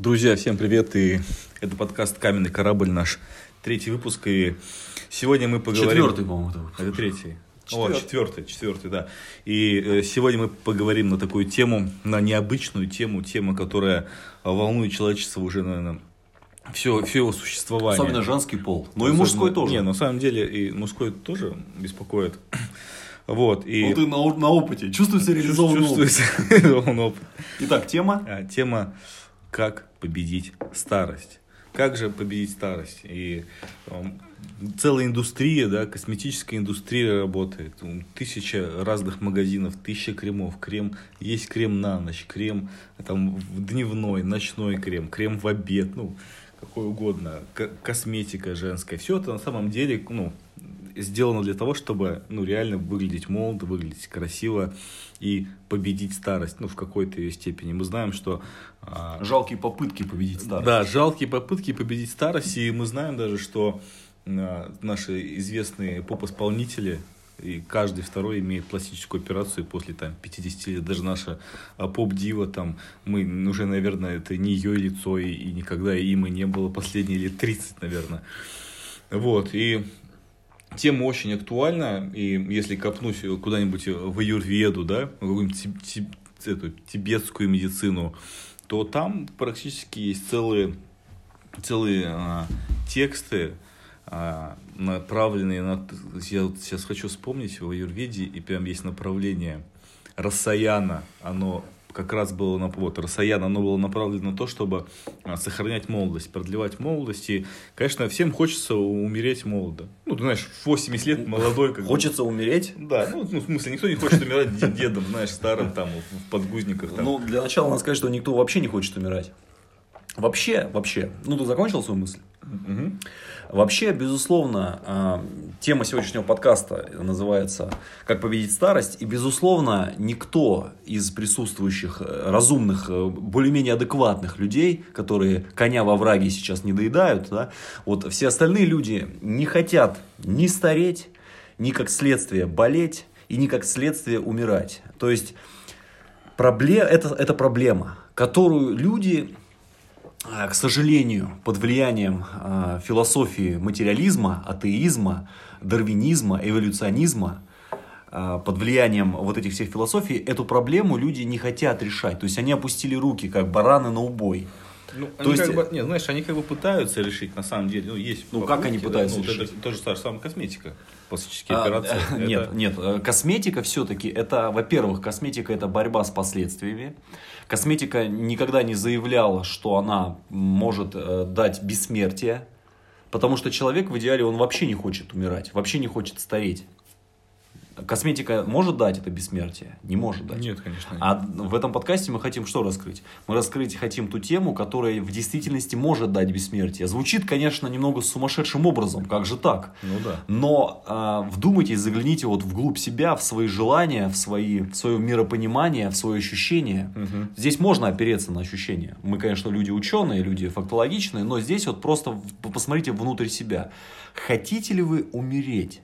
Друзья, всем привет, и это подкаст «Каменный корабль» наш третий выпуск, и сегодня мы поговорим... Четвертый, по-моему, это выпуск. Это третий. Четвертый. О, четвертый, четвертый, да. И э, сегодня мы поговорим на такую тему, на необычную тему, тему, которая волнует человечество уже, наверное, все, все его существование. Особенно женский пол. Ну и мужской тоже. Не, на самом деле и мужской тоже беспокоит. Вот, и... Ну ты на, на опыте. Чувствуется реализованный опыт. чувствуется реализованный опыт. Итак, тема. А, Тема «Как победить старость». Как же победить старость? И эм, целая индустрия, да, косметическая индустрия работает. Тысяча разных магазинов, тысяча кремов. Крем, есть крем на ночь, крем там, дневной, ночной крем, крем в обед, ну, какой угодно. К- косметика женская. Все это на самом деле, ну, сделано для того, чтобы, ну, реально выглядеть молодо, выглядеть красиво и победить старость, ну, в какой-то ее степени. Мы знаем, что а, Жалкие попытки победить старость. да, жалкие попытки победить старость, и мы знаем даже, что а, наши известные поп-исполнители, и каждый второй имеет пластическую операцию после там, 50 лет. Даже наша а, поп-дива, там, мы уже, наверное, это не ее лицо, и, и никогда им и не было последние лет 30, наверное. Вот, и тема очень актуальна, и если копнуть куда-нибудь в аюрведу, да, в какую-нибудь тиб- эту тибетскую медицину, то там практически есть целые, целые а, тексты, а, направленные на... Я вот сейчас хочу вспомнить в аюрведе, и прям есть направление. Рассаяна, оно как раз было на вот Рассаяна, оно было направлено на то, чтобы а, сохранять молодость, продлевать молодость. И, конечно, всем хочется умереть молодо. Ну, ты знаешь, в 80 лет молодой. Как. Хочется умереть? Да, ну, ну, в смысле, никто не хочет умирать де- дедом, знаешь, старым там, в подгузниках. Там. Ну, для начала надо сказать, что никто вообще не хочет умирать. Вообще, вообще. Ну, ты закончил свою мысль? Мгм. Вообще, безусловно, а, тема сегодняшнего подкаста называется «Как победить старость». И, безусловно, никто из присутствующих э, разумных, э, более-менее адекватных людей, которые коня во враге сейчас не доедают, да, вот все остальные люди не хотят ни стареть, ни как следствие болеть, и ни как следствие умирать. То есть, пробле- это, это проблема, которую люди к сожалению, под влиянием а, философии материализма, атеизма, дарвинизма, эволюционизма, а, под влиянием вот этих всех философий, эту проблему люди не хотят решать. То есть они опустили руки, как бараны на убой. Ну, То они есть- как бы, не, знаешь, они как бы пытаются решить, на самом деле, ну, есть Ну, как они попытки, пытаются да, ну, решить? Это то же самое, косметика, пластические А, операции. э, Это- Нет, нет, э, косметика все-таки это, во-первых, косметика это борьба с последствиями. Косметика никогда не заявляла, что она может э, дать бессмертие, потому что человек в идеале он вообще не хочет умирать, вообще не хочет стареть. Косметика может дать это бессмертие? Не может дать. Нет, конечно. нет. А в этом подкасте мы хотим что раскрыть? Мы раскрыть хотим ту тему, которая в действительности может дать бессмертие. Звучит, конечно, немного сумасшедшим образом, как же так? Ну да. Но а, вдумайтесь, загляните вот вглубь себя, в свои желания, в, свои, в свое миропонимание, в свое ощущение. Мгм. Здесь можно опереться на ощущения. Мы, конечно, люди ученые, люди фактологичные, но здесь вот просто посмотрите внутрь себя. Хотите ли вы умереть?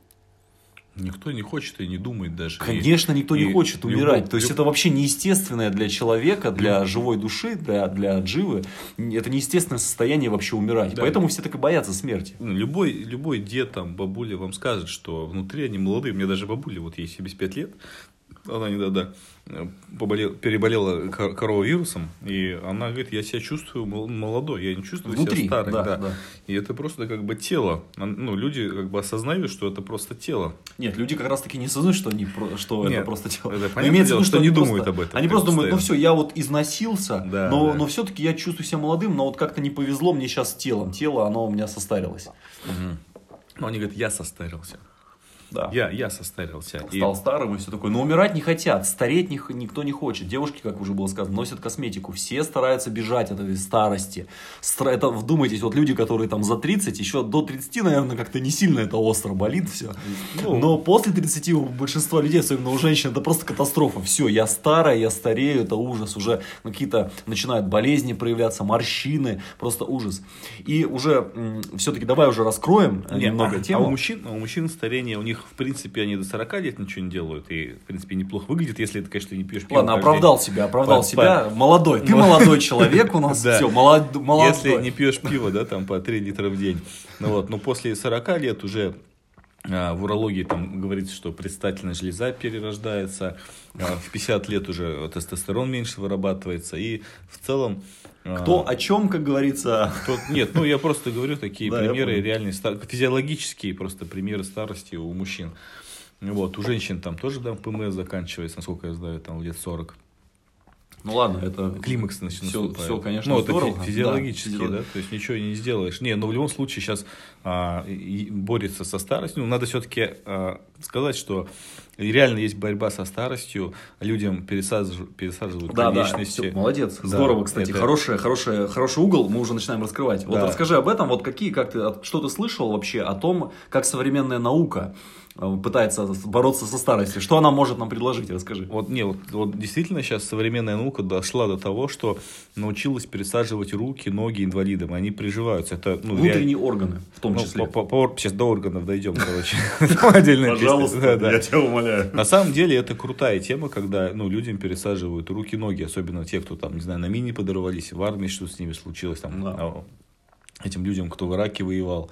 Никто не хочет и не думает даже. И- Конечно, никто и не хочет любой- умирать. То есть люб- это вообще неестественное для человека, для живой души, для, для дживы. Это неестественное состояние вообще умирать. Да. Поэтому все так и боятся смерти. Ну, Любой, любой дед, там, бабуля вам скажет, что внутри они молодые. У меня даже бабуля, вот ей 75 лет, она недавно э, поболел, переболела кор- коровавирусом, и она говорит, я себя чувствую мол- молодой, я не чувствую Внутри, себя старой. да, да. да. И это просто как бы тело. Ну, люди как бы осознают, что это просто тело. Нет, люди как раз таки не осознают, что, они, что это Нет, просто тело. это Но понятное дело, виду, что не они думают просто- об этом, Они просто думают, ну все, я вот износился, Да, но, да. но все-таки я чувствую себя молодым, но вот как-то не повезло мне сейчас с телом. Тело, оно у меня состарилось. Но они говорят, я состарился. Да. Я, я состарился. И- Стал старым и все такое. Но умирать не хотят, стареть не никто не хочет. Девушки, как уже было сказано, носят косметику. Все стараются бежать от этой старости. Стра- Это, вдумайтесь, вот люди, которые там за 30, еще до 30, наверное, как-то не сильно это остро болит все. Ну. Но после 30 у большинства людей, особенно у женщин, это просто катастрофа. Все, я старая, я старею, это ужас. Уже какие-то начинают болезни проявляться, морщины, просто ужас. И уже все-таки давай уже раскроем э, Не, немного а, тему. а у мужчин, а у мужчин старение у них них, в принципе, они до 40 лет ничего не делают, и, в принципе, неплохо выглядит, если ты, конечно, не пьешь пиво. Ладно, оправдал день. себя, оправдал По- себя. Молодой. Ты Ну. молодой человек у нас. Все, молодой. Если не пьешь пиво, да, там по 3 литра в день. Ну вот, но после 40 лет уже в урологии там говорится, что предстательная железа перерождается, а, в 50 лет уже тестостерон меньше вырабатывается, и в целом... а, Кто о чем, как говорится. Тут- нет, ну я просто говорю такие Да, примеры реальные, физиологические просто примеры старости у мужчин. Вот, у женщин там тоже там ПМС заканчивается, насколько я знаю, там лет 40. Ну ладно, это... Климакс Всё- наступает. всё, конечно, ну, это здорово. Да, физиологически, физиолог- да, то есть ничего не сделаешь. Не, но в любом случае сейчас а, борется со старостью. Ну, надо все-таки сказать, что реально есть борьба со старостью, людям пересаживают, пересаживают Да, да, конечности. всё, молодец. Да, Здорово, кстати. это- Хороший, хороший, хороший угол, мы уже начинаем раскрывать. Вот Да. расскажи об этом, вот какие, как ты, что ты слышал вообще о том, как современная наука э, пытается бороться со старостью? Что она может нам предложить? Расскажи. Вот, не, вот, вот действительно сейчас современная наука дошла до того, что научилась пересаживать руки, ноги инвалидам, и они приживаются. Это, ну, Внутренние органы, в том Ну, числе. по- по- по- сейчас до органов дойдем, короче. Отдельная. Да, да. тебя умоляю. На самом деле это крутая тема, когда ну, людям пересаживают руки, ноги, особенно те, кто там, не знаю, на мини подорвались, в армии что с ними случилось, там, Да. а, этим людям, кто в Ираке воевал.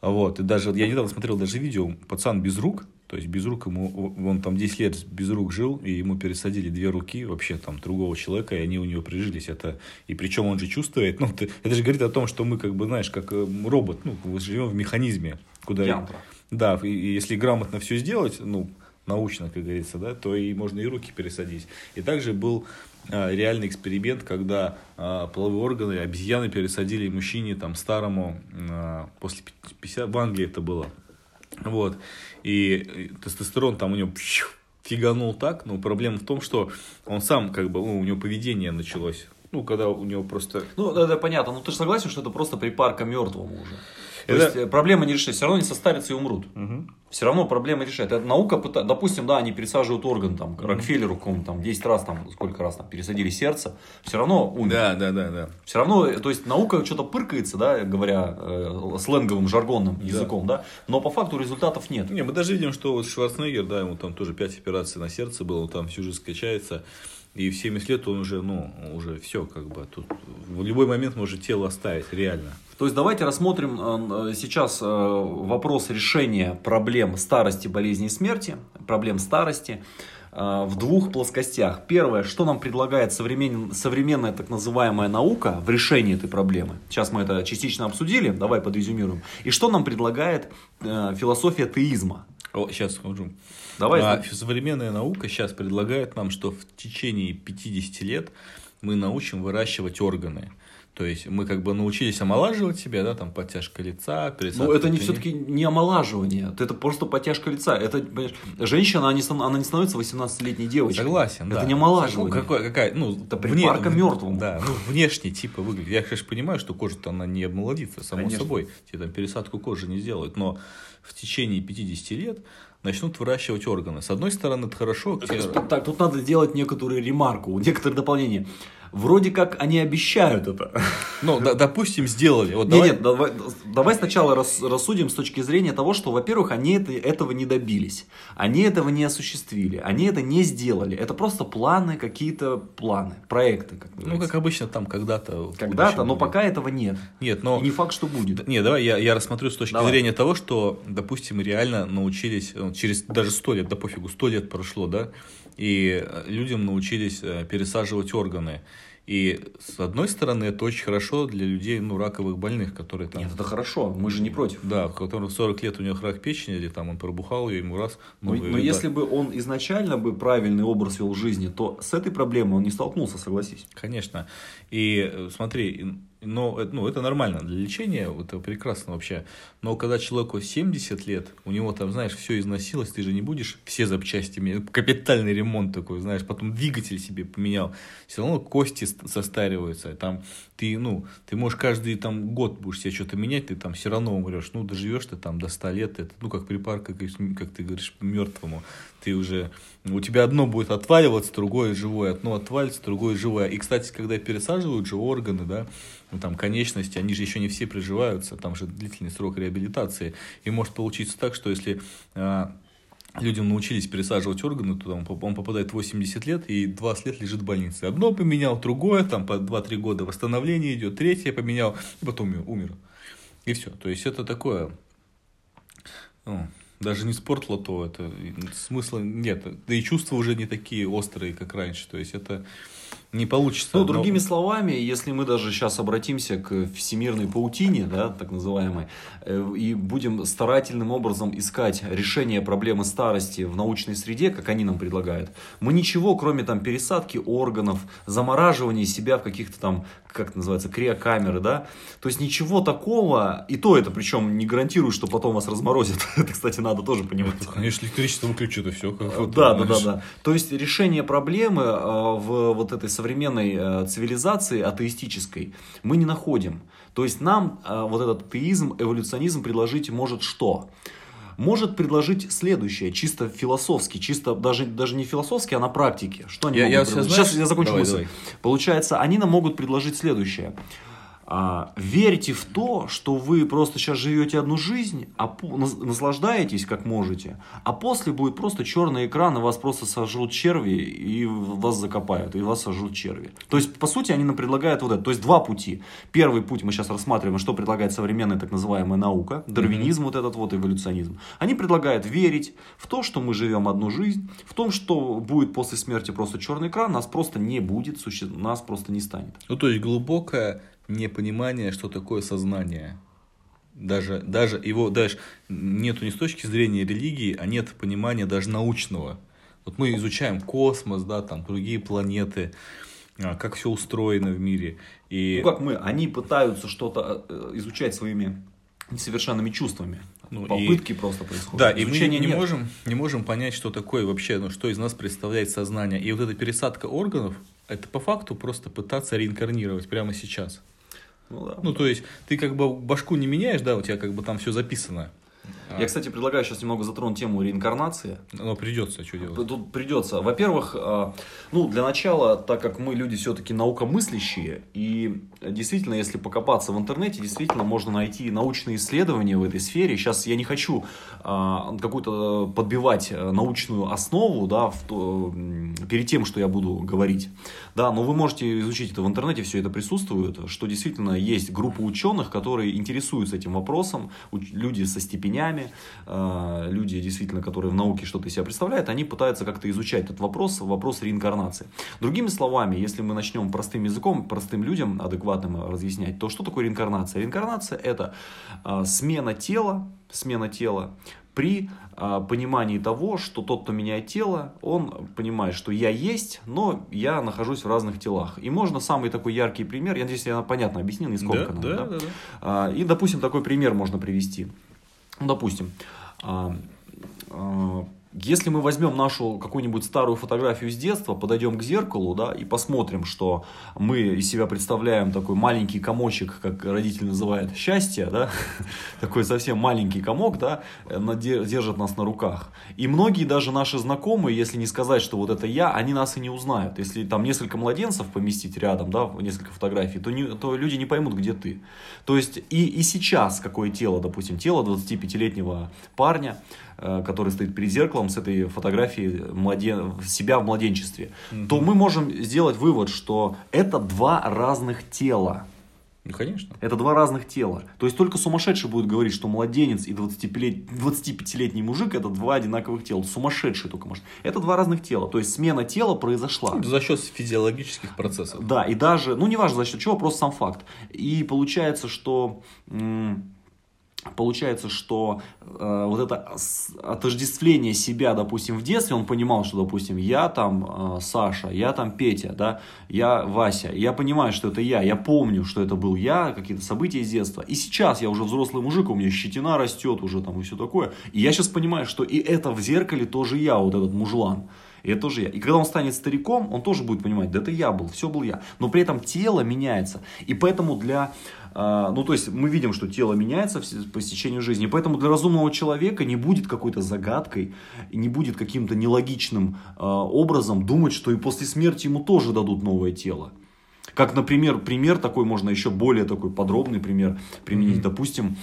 Вот, и даже, я недавно смотрел даже видео, пацан без рук, то есть без рук ему, он там 10 лет без рук жил, и ему пересадили две руки вообще там другого человека, и они у него прижились. Это, и причем он же чувствует, ну, ты- это же говорит о том, что мы как бы, знаешь, как э, робот, ну, мы живем в механизме, куда... Янтра. Да, и, и если грамотно все сделать, ну, научно, как говорится, да, то и можно и руки пересадить. И также был а, реальный эксперимент, когда а, половые органы обезьяны пересадили мужчине там старому а, после 50, в Англии это было. Вот. И, тестостерон там у него фиганул так, но проблема в том, что он сам как бы, ну, у него поведение началось. Ну, когда у него просто Ну, это понятно. Ну, ты же согласен, что это просто припарка мертвому уже. То Это- есть, э, проблема не решится. Все равно они состарятся и умрут. Все равно проблема решает. Это наука, пыта- допустим, да, они пересаживают орган, там, Рокфеллеру, какому там, 10 раз, там, сколько раз там пересадили сердце, все равно умер. Да, да, да, да. Все равно, э, то есть наука что-то пыркается, да, говоря э, сленговым, жаргонным языком, да, но по факту результатов нет. Не, мы даже видим, что вот Шварценеггер, да, ему там тоже 5 операций на сердце было, он там всю жизнь скачается. И в 70 лет он уже, ну, уже все, как бы, тут в любой момент может тело оставить, реально. То есть давайте рассмотрим э, сейчас э, вопрос решения проблем старости, болезни и смерти, проблем старости э, в двух плоскостях. Первое, что нам предлагает современ- современная так называемая наука в решении этой проблемы. Сейчас мы это частично обсудили, давай подрезюмируем. И что нам предлагает э, философия теизма. О, сейчас скажу. Давай. А, современная наука сейчас предлагает нам, что в течение 50 лет мы научим выращивать органы. То есть мы как бы научились омолаживать себя, да, там подтяжка лица, пересадка Ну, это не все-таки не омолаживание, это просто потяжка лица. Это, понимаешь, женщина, она не, она не становится 18-летней девочкой. Согласен, Это да. не омолаживание. Ну, какой, какая, ну, Это припарка мертвому. Да, ну, внешне типа выглядит. Я, конечно, понимаю, что кожа-то она не обмолодится, само Конечно. собой. Тебе там пересадку кожи не сделают. Но в течение 50 лет начнут выращивать органы. С одной стороны, это хорошо. Так, так, тут надо сделать некоторую ремарку, некоторые дополнения. Вроде как они обещают это. Ну, допустим, сделали. Вот Нет, давай- нет, давай, давай сначала рас- рассудим с точки зрения того, что, во-первых, они это, этого не добились. Они этого не осуществили. Они это не сделали. Это просто планы, какие-то планы, проекты. Как Ну, как обычно, там когда-то. Когда-то, но будет. пока этого нет. Нет, но... И не факт, что будет. Да, Не, давай я, я рассмотрю с точки Давай. зрения того, что, допустим, реально научились, э, через даже сто лет, да пофигу, сто лет прошло, да, и э, людям научились э, пересаживать органы. И с одной стороны, это очень хорошо для людей, ну, раковых больных, которые там... Нет, это хорошо, мы же не против. Да, у которых 40 лет у него рак печени, или там он пробухал, и ему раз... Но, ну, но и- если бы он изначально бы правильный образ вел жизни, то с этой проблемой он не столкнулся, согласись. Конечно. И э, смотри, но, э, ну, это нормально для лечения, это прекрасно вообще. Но когда человеку 70 лет, у него там, знаешь, все износилось, ты же не будешь все запчасти менять. Капитальный ремонт такой, знаешь, потом двигатель себе поменял. Все равно кости ст- состариваются. Там ты, ну, ты можешь каждый там год будешь себе что-то менять, ты там все равно умрешь. Ну, доживешь ты там до 100 лет, это, ну, как припарка, как, как ты говоришь, мертвому. Ты уже, у тебя одно будет отваливаться, другое живое, одно отвалится, другое живое. И, кстати, когда пересаживают же органы, да, ну, там конечности, они же еще не все приживаются, там же длительный срок реабилитации. И может получиться так, что если а, людям научились пересаживать органы, то там, он попадает в 80 лет и 20 лет лежит в больнице. Одно поменял, другое, там по 2-3 года восстановление идет, третье поменял, и потом умер. И все. То есть это такое, ну, даже не спорт лото, это смысла нет. Да и чувства уже не такие острые, как раньше. То есть это не получится. Ну, другими словами, если мы даже сейчас обратимся к всемирной паутине, да, так называемой, э, и будем старательным образом искать решение проблемы старости в научной среде, как они нам предлагают, мы ничего, кроме там пересадки органов, замораживания себя в каких-то там, как это называется, криокамеры, да, то есть ничего такого, и то это причем не гарантирует, что потом вас разморозят. это, кстати, надо тоже понимать. Конечно, электричество выключит и все. Как да, да, да, да. То есть решение проблемы э, в вот этой современной э, цивилизации атеистической мы не находим. То есть нам э, вот этот атеизм, эволюционизм предложить может что? может предложить следующее, чисто философски, чисто даже, даже не философски, а на практике. Что они я, могут я предложить? Сейчас, сейчас я закончу давай, мысль. Давай. Получается, они нам могут предложить следующее. А, верьте в то, что вы просто сейчас живете одну жизнь, а наслаждаетесь как можете, а после будет просто черный экран, и вас просто сожрут черви, и вас закопают, и вас сожрут черви. То есть, по сути, они нам предлагают вот это. То есть, два пути. Первый путь мы сейчас рассматриваем, что предлагает современная так называемая наука, дарвинизм mm-hmm. вот этот вот, эволюционизм. Они предлагают верить в то, что мы живем одну жизнь, в том, что будет после смерти просто черный экран, нас просто не будет, нас просто не станет. Ну, то есть, глубокая непонимание, что такое сознание. Даже, даже его даже нету не с точки зрения религии, а нет понимания даже научного. Вот мы изучаем космос, да, там другие планеты, а, как все устроено в мире. И... Ну как мы, они пытаются что-то э, изучать своими несовершенными чувствами. Ну, Попытки и... просто происходят. Да, Изучения и мы не, не можем, не можем понять, что такое вообще, ну, что из нас представляет сознание. И вот эта пересадка органов, это по факту просто пытаться реинкарнировать прямо сейчас. Ну, да. ну, то есть, ты как бы башку не меняешь, да, у тебя как бы там все записано. Я, кстати, предлагаю сейчас немного затронуть тему реинкарнации. Но придется, что делать? Тут придется. Во-первых, а, ну, для начала, так как мы люди все-таки наукомыслящие, и действительно, если покопаться в интернете, действительно можно найти научные исследования в этой сфере. Сейчас я не хочу а, какую-то подбивать научную основу, да, в то, перед тем, что я буду говорить. Да, но вы можете изучить это в интернете, все это присутствует, что действительно есть группа ученых, которые интересуются этим вопросом, люди со степенями, а, люди действительно, которые в науке что-то из себя представляют, они пытаются как-то изучать этот вопрос, вопрос реинкарнации. Другими словами, если мы начнем простым языком, простым людям адекватным разъяснять, то что такое реинкарнация? Реинкарнация это а, смена тела, смена тела при а, понимании того, что тот, кто меняет тело, он понимает, что я есть, но я нахожусь в разных телах. И можно самый такой яркий пример, я надеюсь, я понятно объяснил, не сколько. Да, да, да? Да, да. А, и, допустим, такой пример можно привести. Допустим, а, а, если мы возьмем нашу какую-нибудь старую фотографию с детства, подойдем к зеркалу, да, и посмотрим, что мы из себя представляем такой маленький комочек, как родители называют, счастье, да, такой совсем маленький комок, да, держит нас на руках. И многие даже наши знакомые, если не сказать, что вот это я, они нас и не узнают. Если там несколько младенцев поместить рядом, да, несколько фотографий, то, не, то люди не поймут, где ты. То есть и, и сейчас какое тело, допустим, тело 25-летнего парня, который стоит перед зеркалом с этой фотографией младен... себя в младенчестве, угу. то мы можем сделать вывод, что это два разных тела. Ну, конечно. Это два разных тела. То есть только сумасшедший будет говорить, что младенец и 25-летний мужик это два одинаковых тела. Сумасшедший только может. Это два разных тела. То есть смена тела произошла. За счет физиологических процессов. Да, и даже, ну неважно за счет чего, просто сам факт. И получается, что... М- Получается, что э, вот это отождествление себя, допустим, в детстве, он понимал, что, допустим, я там э, Саша, я там Петя, да, я Вася, я понимаю, что это я, я помню, что это был я, какие-то события из детства. И сейчас я уже взрослый мужик, у меня щетина растет уже там и все такое. И я сейчас понимаю, что и это в зеркале тоже я, вот этот мужлан. И это тоже я. И когда он станет стариком, он тоже будет понимать, да это я был, все был я. Но при этом тело меняется. И поэтому для... Э, ну, то есть мы видим, что тело меняется по стечению жизни. Поэтому для разумного человека не будет какой-то загадкой, и не будет каким-то нелогичным э, образом думать, что и после смерти ему тоже дадут новое тело. Как, например, пример такой, можно еще более такой подробный пример применить. Mm-hmm. Допустим,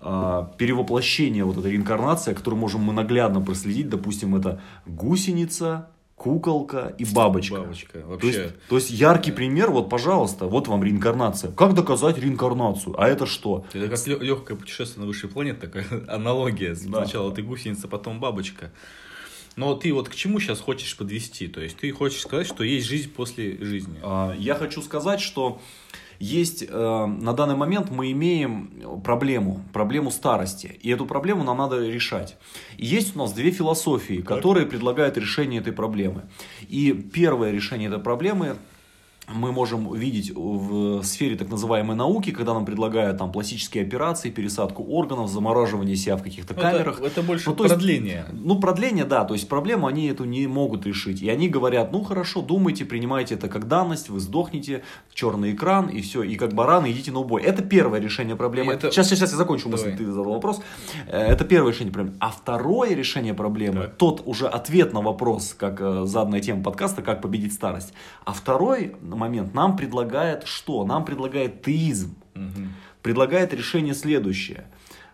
а, перевоплощение, вот эта реинкарнация, которую можем мы наглядно проследить, допустим, это гусеница, куколка и бабочка. Бабочка, вообще. То есть, то есть яркий пример, вот, пожалуйста, вот вам реинкарнация. Как доказать реинкарнацию? А это что? Это как легкое путешествие на высшей планете, такая аналогия. Сначала да. ты гусеница, потом бабочка. Но ты вот к чему сейчас хочешь подвести? То есть ты хочешь сказать, что есть жизнь после жизни? А, я хочу сказать, что есть э, на данный момент мы имеем проблему, проблему старости, и эту проблему нам надо решать. И есть у нас две философии, которые предлагают решение этой проблемы. И первое решение этой проблемы мы можем видеть в сфере так называемой науки, когда нам предлагают там пластические операции, пересадку органов, замораживание себя в каких-то ну, камерах. Это, это больше ну, то продление. Есть, ну, продление, да, то есть проблему они эту не могут решить. И они говорят, ну хорошо, думайте, принимайте это как данность, вы сдохнете, черный экран, и все, и как бараны идите на убой. Это первое решение проблемы. Это... Сейчас, сейчас, сейчас я закончу мысль, ты задал вопрос. Э, это первое решение проблемы. А второе решение проблемы, так. тот уже ответ на вопрос, как э, заданная тема подкаста, как победить старость. А второй момент нам предлагает что? Нам предлагает теизм. Угу. Предлагает решение следующее.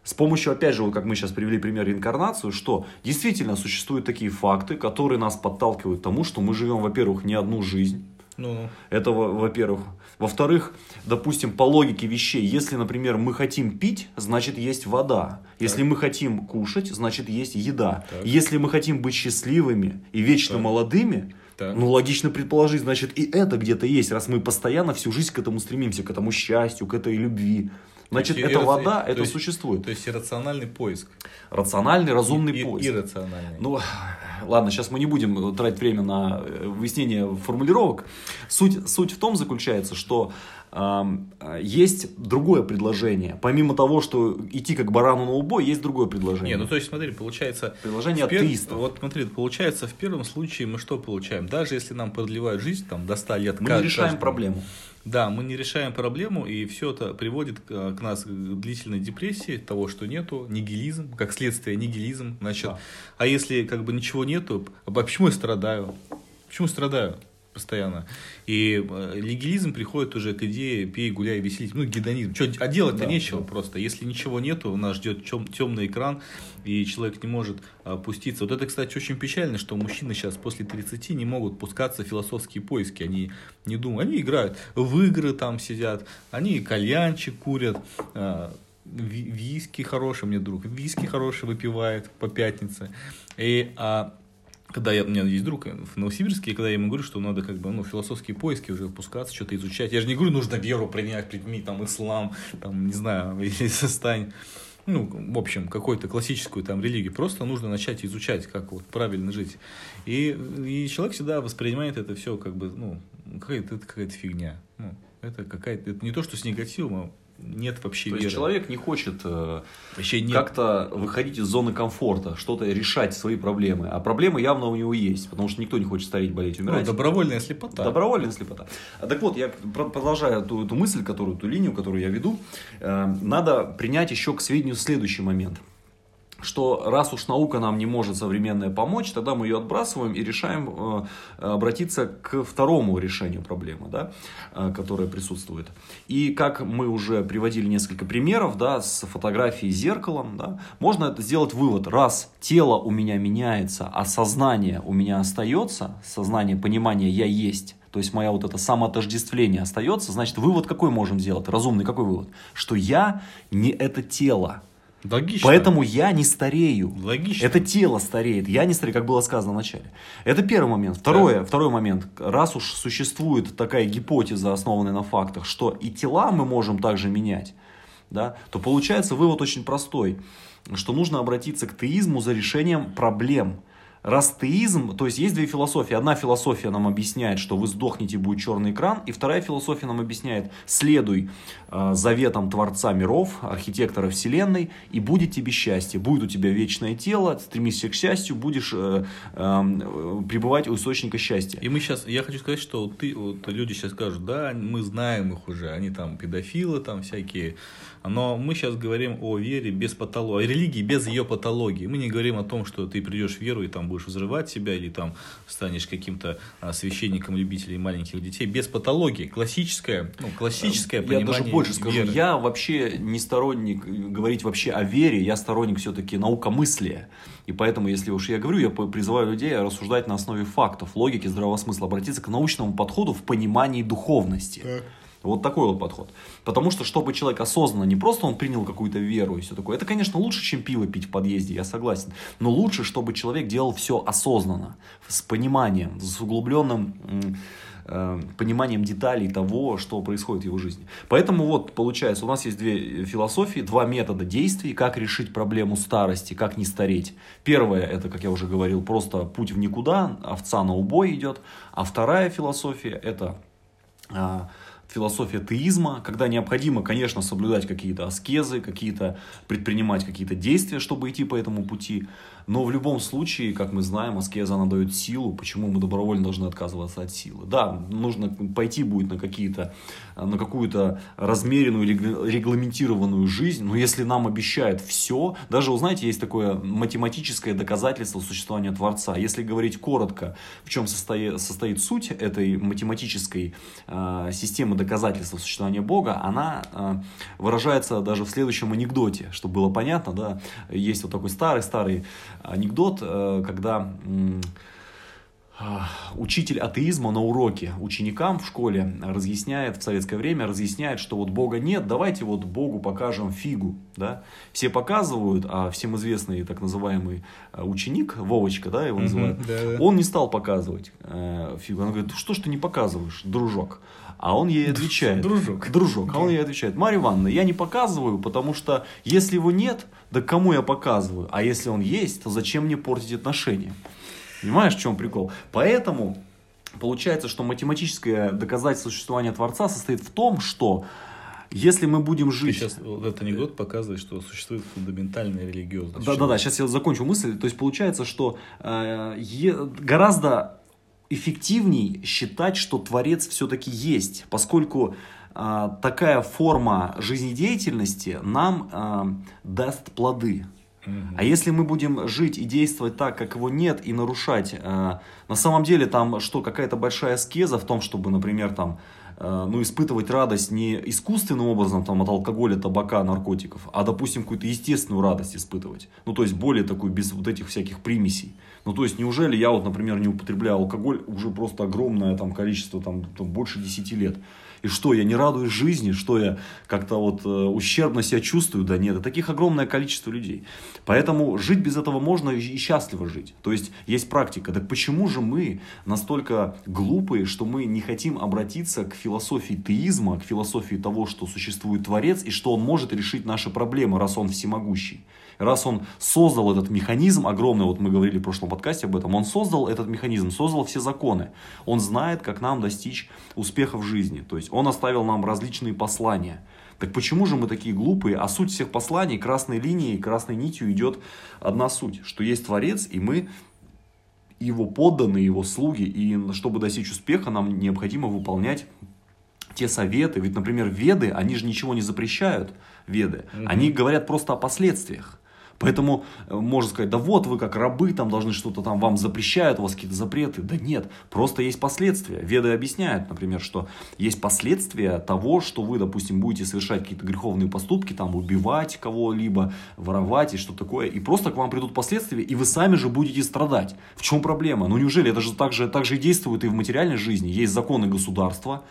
С помощью, опять же, вот как мы сейчас привели пример реинкарнацию, что действительно существуют такие факты, которые нас подталкивают к тому, что мы живем, во-первых, не одну жизнь. Ну. Это, во-первых. Во-вторых, допустим, по логике вещей, если, например, мы хотим пить, значит есть вода. Если так. мы хотим кушать, значит есть еда. Так. Если мы хотим быть счастливыми и вечно так. молодыми, так. Ну, логично предположить, значит, и это где-то есть, раз мы постоянно всю жизнь к этому стремимся, к этому счастью, к этой любви. Значит, это вода, это есть, существует. То есть рациональный поиск. Рациональный, разумный и, поиск. Иррациональный. Ну, ладно, сейчас мы не будем тратить время на э, выяснение формулировок. Суть, суть в том заключается, что есть другое предложение. Помимо того, что идти как барану на убой, есть другое предложение. Не, ну то есть смотри, получается... Предложение пер... атеистов. Вот смотри, получается в первом случае мы что получаем? Даже если нам продлевают жизнь там до 100 лет... Мы не решаем каждому, проблему. Да, мы не решаем проблему, и все это приводит к, к нас к длительной депрессии, того, что нету, нигилизм, как следствие нигилизм. Значит, да. А если как бы ничего нету, а почему я страдаю? Почему страдаю? Постоянно. И э, легилизм приходит уже к идее пей, гуляй, веселись. Ну, гедонизм. Что, а делать-то да, нечего да. просто. Если ничего нету, нас ждет тем, темный экран, и человек не может опуститься. Вот это, кстати, очень печально, что мужчины сейчас после 30 не могут пускаться в философские поиски. Они не думают. Они играют в игры там сидят, они кальянчик курят, а, виски хороший, мне друг, виски хороший выпивает по пятнице. И, а, когда я, у меня есть друг в Новосибирске, когда я ему говорю, что надо как бы, ну, философские поиски уже опускаться, что-то изучать. Я же не говорю, нужно веру принять, прими там ислам, там, не знаю, или стань, ну, в общем, какую-то классическую там религию. Просто нужно начать изучать, как вот правильно жить. И, и человек всегда воспринимает это все как бы, ну, какая-то, это какая-то фигня. Ну, это какая-то, это не то, что с негативом, а нет вообще То веры. есть человек не хочет э, вообще нет. как-то выходить из зоны комфорта, что-то решать свои проблемы. А проблемы явно у него есть, потому что никто не хочет стареть, болеть, умирать. Ну, добровольная слепота. Добровольная слепота. А, так вот, я продолжаю эту, эту мысль, которую, ту линию, которую я веду. Э, надо принять еще к сведению следующий момент – что раз уж наука нам не может современная помочь, тогда мы ее отбрасываем и решаем э, обратиться к второму решению проблемы, да, э, которая присутствует. И как мы уже приводили несколько примеров, да, с фотографией зеркалом, да, можно это сделать вывод. Раз тело у меня меняется, а сознание у меня остается, сознание, понимание «я есть», то есть моя вот это самоотождествление остается, значит, вывод какой можем сделать? Разумный какой вывод? Что я не это тело, Логично. Поэтому я не старею. Логично. Это тело стареет, я не старею, как было сказано в начале. Это первый момент. Второе, да. второй момент. Раз уж существует такая гипотеза, основанная на фактах, что и тела мы можем также менять, да, то получается вывод очень простой, что нужно обратиться к теизму за решением проблем – Растеизм, то есть есть две философии. Одна философия нам объясняет, что вы сдохнете, будет черный экран. И вторая философия нам объясняет, следуй э, заветам Творца миров, архитектора Вселенной, и будет тебе счастье. Будет у тебя вечное тело, стремись к счастью, будешь э, э, пребывать у источника счастья. И мы сейчас, я хочу сказать, что ты, вот, люди сейчас скажут, да, мы знаем их уже, они там педофилы, там всякие. Но мы сейчас говорим о вере без патологии, о религии без ее патологии. Мы не говорим о том, что ты придешь в веру и там будешь взрывать себя или там станешь каким-то а, священником любителей маленьких детей. Без патологии. Классическое, ну, классическое Я понимание даже больше скажу, веры. я вообще не сторонник говорить вообще о вере, я сторонник все-таки наукомыслия. И поэтому, если уж я говорю, я призываю людей рассуждать на основе фактов, логики, здравого смысла, обратиться к научному подходу в понимании духовности. Вот такой вот подход. Потому что, чтобы человек осознанно, не просто он принял какую-то веру и все такое. Это, конечно, лучше, чем пиво пить в подъезде, я согласен. Но лучше, чтобы человек делал все осознанно, с пониманием, с углубленным э, пониманием деталей того, что происходит в его жизни. Поэтому вот получается, у нас есть две философии, два метода действий, как решить проблему старости, как не стареть. Первое, это, как я уже говорил, просто путь в никуда, овца на убой идет. А вторая философия, это а, философия теизма, когда необходимо, конечно, соблюдать какие-то аскезы, какие-то предпринимать какие-то действия, чтобы идти по этому пути. Но в любом случае, как мы знаем, аскеза она дает силу. Почему мы добровольно должны отказываться от силы? Да, нужно пойти будет на какие-то, на какую-то размеренную, регламентированную жизнь, но если нам обещают все, даже, вы знаете, есть такое математическое доказательство существования Творца. Если говорить коротко, в чем состоит, состоит суть этой математической э, системы доказательства существования Бога, она э, выражается даже в следующем анекдоте, чтобы было понятно, да, есть вот такой старый-старый анекдот, э, когда учитель атеизма на уроке ученикам в школе разъясняет, в советское время разъясняет, что вот Бога нет, давайте вот Богу покажем фигу. Да? Все показывают, а всем известный так называемый э, ученик, Вовочка, да, его называют, uh-huh, да, да. он не стал показывать э, фигу. Она говорит, что ж ты не показываешь, дружок? А он ей отвечает. Дружок. Дружок. А он ей отвечает. Марья Ивановна, я не показываю, потому что если его нет, да кому я показываю? А если он есть, то зачем мне портить отношения? Понимаешь, в чем прикол? Поэтому получается, что математическое доказательство существования Творца состоит в том, что если мы будем жить... Ты сейчас вот этот анекдот показывает, что существует фундаментальная религиозность. Да-да-да, сейчас я закончу мысль. То есть получается, что э, гораздо эффективней считать, что Творец все-таки есть, поскольку э, такая форма жизнедеятельности нам э, даст плоды. А если мы будем жить и действовать так, как его нет, и нарушать, э, на самом деле там что, какая-то большая аскеза в том, чтобы, например, там, э, ну, испытывать радость не искусственным образом там, от алкоголя, табака, наркотиков, а, допустим, какую-то естественную радость испытывать. Ну, то есть более такую, без вот этих всяких примесей. Ну, то есть, неужели я вот, например, не употребляю алкоголь уже просто огромное там количество, там, там больше 10 лет. И что, я не радуюсь жизни, что я как-то вот э, ущербно себя чувствую? Да нет, и таких огромное количество людей. Поэтому жить без этого можно и счастливо жить. То есть есть практика. Так почему же мы настолько глупые, что мы не хотим обратиться к философии теизма, к философии того, что существует Творец и что Он может решить наши проблемы, раз Он всемогущий? Раз он создал этот механизм огромный, вот мы говорили в прошлом подкасте об этом, он создал этот механизм, создал все законы. Он знает, как нам достичь успеха в жизни. То есть он оставил нам различные послания. Так почему же мы такие глупые? А суть всех посланий, красной линией, красной нитью идет одна суть, что есть Творец, и мы его подданные, его слуги, и чтобы достичь успеха, нам необходимо выполнять те советы. Ведь, например, веды, они же ничего не запрещают, веды. Угу. Они говорят просто о последствиях. Поэтому э, можно сказать, да вот вы как рабы там должны что-то там вам запрещают, у вас какие-то запреты. Да нет, просто есть последствия. Веды объясняют, например, что есть последствия того, что вы, допустим, будете совершать какие-то греховные поступки, там убивать кого-либо, воровать и что такое. И просто к вам придут последствия, и вы сами же будете страдать. В чем проблема? Ну неужели это же так же, так же и действует и в материальной жизни? Есть законы государства,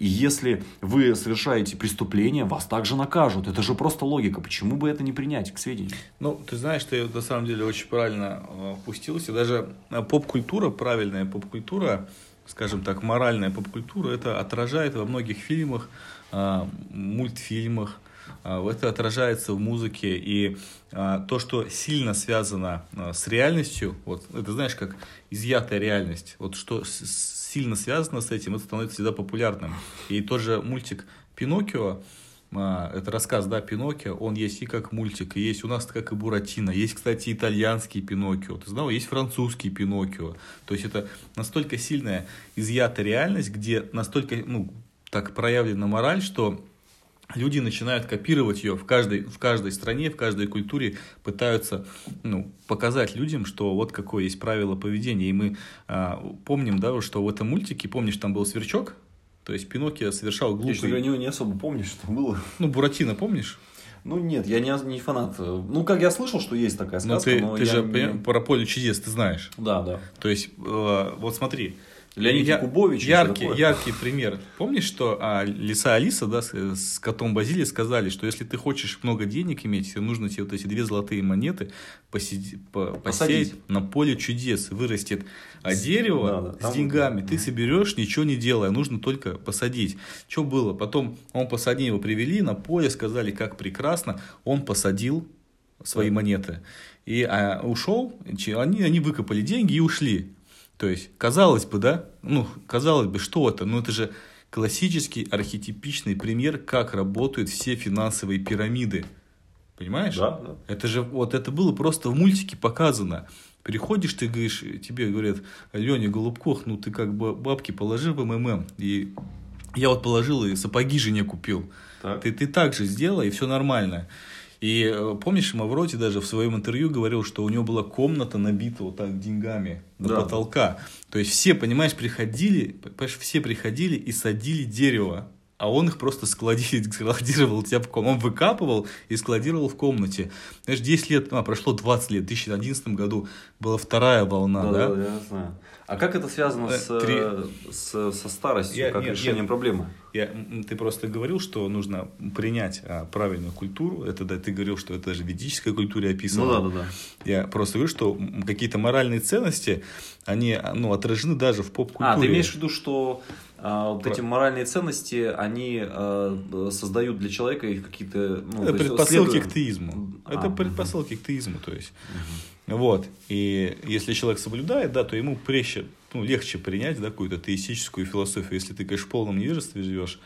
и если вы совершаете преступление, вас также накажут. Это же просто логика. Почему бы это не принять к сведению? Ну, ты знаешь, ты на самом деле очень правильно э, опустился. Даже э, поп-культура, правильная поп-культура, скажем так, моральная поп-культура, это отражает во многих фильмах, э, мультфильмах, это отражается в музыке, и то, что сильно связано с реальностью, вот это знаешь, как изъятая реальность, вот что сильно связано с этим, это становится всегда популярным. И тот же мультик «Пиноккио», а, это рассказ, да, Пиноккио, он есть и как мультик, и есть у нас как и Буратино, есть, кстати, итальянский Пиноккио, ты знал, есть французский Пиноккио, то есть это настолько сильная изъята реальность, где настолько, ну, так проявлена мораль, что люди начинают копировать ее в каждой, в каждой стране, в каждой культуре, пытаются ну, показать людям, что вот какое есть правило поведения. И мы а, помним, да, что в этом мультике, помнишь, там был сверчок, то есть Пиноккио совершал глупый... Я не, не особо помнишь, что было. Ну, Буратино, помнишь? Ну нет, я не, не фанат. Ну, как я слышал, что есть такая ну, сказка, но ты, но ты я же не... про поле чудес ты знаешь. Да, да. То есть, э, вот смотри, Леонид Я- Якубович. Яркий, яркий пример. Помнишь, что а, Лиса Алиса, да, с, с котом Базили сказали, что если ты хочешь много денег иметь, тебе нужно тебе вот эти две золотые монеты поседи- по- посеять на поле чудес. Вырастет а дерево да, да, с деньгами. Ты соберешь, ничего не делая, нужно только посадить. Что было? Потом он посадил, его привели на поле, сказали, как прекрасно. Он посадил свои Да. монеты. И а, ушел, они, они выкопали деньги и ушли. То есть, казалось бы, да, ну, казалось бы, что это? Ну, это же классический архетипичный пример, как работают все финансовые пирамиды. Понимаешь? Да, да. Это же, вот это было просто в мультике показано. Приходишь, ты говоришь, тебе говорят, Леня Голубков, ну ты как бы бабки положи в МММ. И я вот положил и сапоги жене купил. Так. Ты, ты так же сделай, и все нормально. И э, помнишь, Мавроти даже в своем интервью говорил, что у него была комната набита вот так деньгами до Да. потолка. То есть все, понимаешь, приходили, понимаешь, все приходили и садили дерево. А он их просто склади- складировал тебя в комнате. Он выкапывал и складировал в комнате. Знаешь, 10 лет, а, прошло 20 лет. В 2011 году была вторая волна, Да, да? да, я знаю. А как это связано Э, с, три- с- со старостью, Я- как нет, решением я- проблемы? Я, ты просто говорил, что нужно принять а, правильную культуру. Это да, ты говорил, что это даже в ведической культуре описано. Ну да, да, да. Я просто говорю, что какие-то моральные ценности, они ну, отражены даже в поп-культуре. А, ты имеешь в виду, что а, вот Про- эти моральные ценности, они а, создают для человека их какие-то... Ну, Это предпосылки следует- к теизму. А, Это предпосылки к теизму, то есть. Вот. И если человек соблюдает, да, то ему проще, ну, легче принять да, какую-то теистическую философию. Если ты, конечно, в полном невежестве живешь,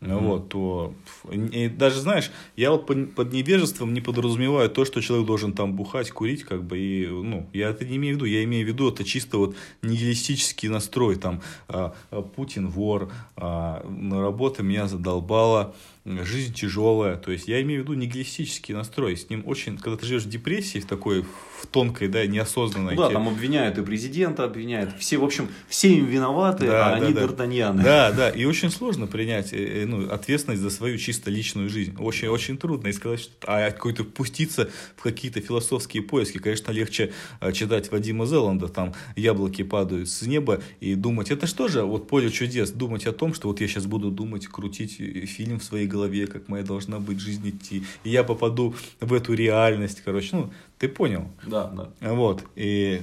вот, то и даже знаешь, я вот под, под невежеством не подразумеваю то, что человек должен там бухать, курить, как бы, и, ну, я это не имею в виду, я имею в виду это чисто вот нигилистический настрой, там, а, а, Путин вор, а, на работа меня задолбала, жизнь тяжелая, то есть я имею в виду нигилистический настрой, с ним очень, когда ты живешь в депрессии, в такой, в тонкой, да, неосознанной, Ну да, там обвиняют и президента, обвиняют. Все, в общем, все им виноваты, Да, а да, они да. д'Артаньяны. Да, да, и очень сложно принять э, э, ну, ответственность за свою чисто личную жизнь. Очень, очень трудно и сказать, что а какой-то пуститься в какие-то философские поиски. Конечно, легче э, читать Вадима Зеланда, там яблоки падают с неба и думать, это что же, вот поле чудес, думать о том, что вот я сейчас буду думать, крутить фильм в своей голове, как моя должна быть жизнь идти, и я попаду в эту реальность, короче, ну, ты понял. Да, да. Вот, и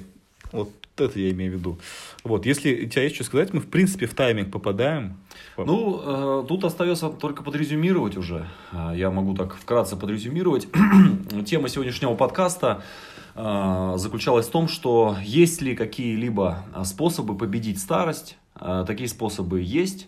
вот это я имею в виду. Вот, если у тебя есть что сказать, мы, в принципе, в тайминг попадаем. Ну, э, тут остается только подрезюмировать уже. Э, Я могу так вкратце подрезюмировать. Тема сегодняшнего подкаста э, заключалась в том, что есть ли какие-либо э, способы победить старость. Э, Такие способы есть.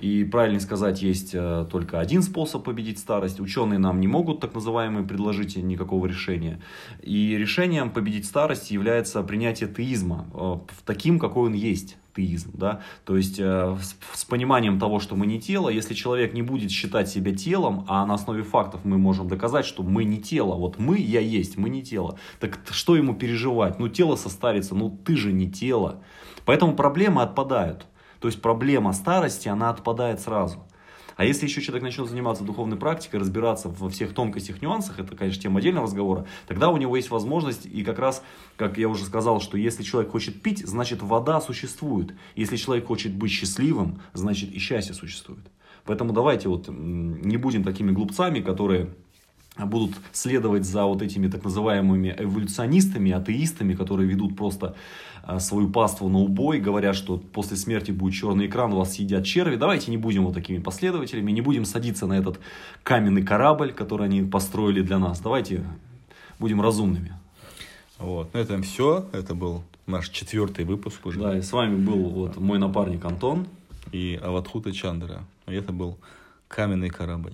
И правильно сказать, есть э, только один способ победить старость. Ученые нам не могут, так называемые, предложить никакого решения. И решением победить старость является принятие теизма, э, таким, какой он есть теизм, да, то есть э, с, с пониманием того, что мы не тело, если человек не будет считать себя телом, а на основе фактов мы можем доказать, что мы не тело, вот мы, я есть, мы не тело, так что ему переживать? Ну, тело состарится, ну, ты же не тело. Поэтому проблемы отпадают. То есть проблема старости, она отпадает сразу. А если еще человек начнет заниматься духовной практикой, разбираться во всех тонкостях, нюансах, это, конечно, тема отдельного разговора, тогда у него есть возможность, и как раз, как я уже сказал, что если человек хочет пить, значит вода существует. Если человек хочет быть счастливым, значит и счастье существует. Поэтому давайте вот не будем такими глупцами, которые будут следовать за вот этими так называемыми эволюционистами, атеистами, которые ведут просто свою паству на убой, говорят, что после смерти будет черный экран, вас съедят черви. Давайте не будем вот такими последователями, не будем садиться на этот каменный корабль, который они построили для нас. Давайте будем разумными. Вот, на этом все. Это был наш четвертый выпуск уже. Да, и с вами был вот мой напарник Антон. И Аватхута Чандра. И это был каменный корабль.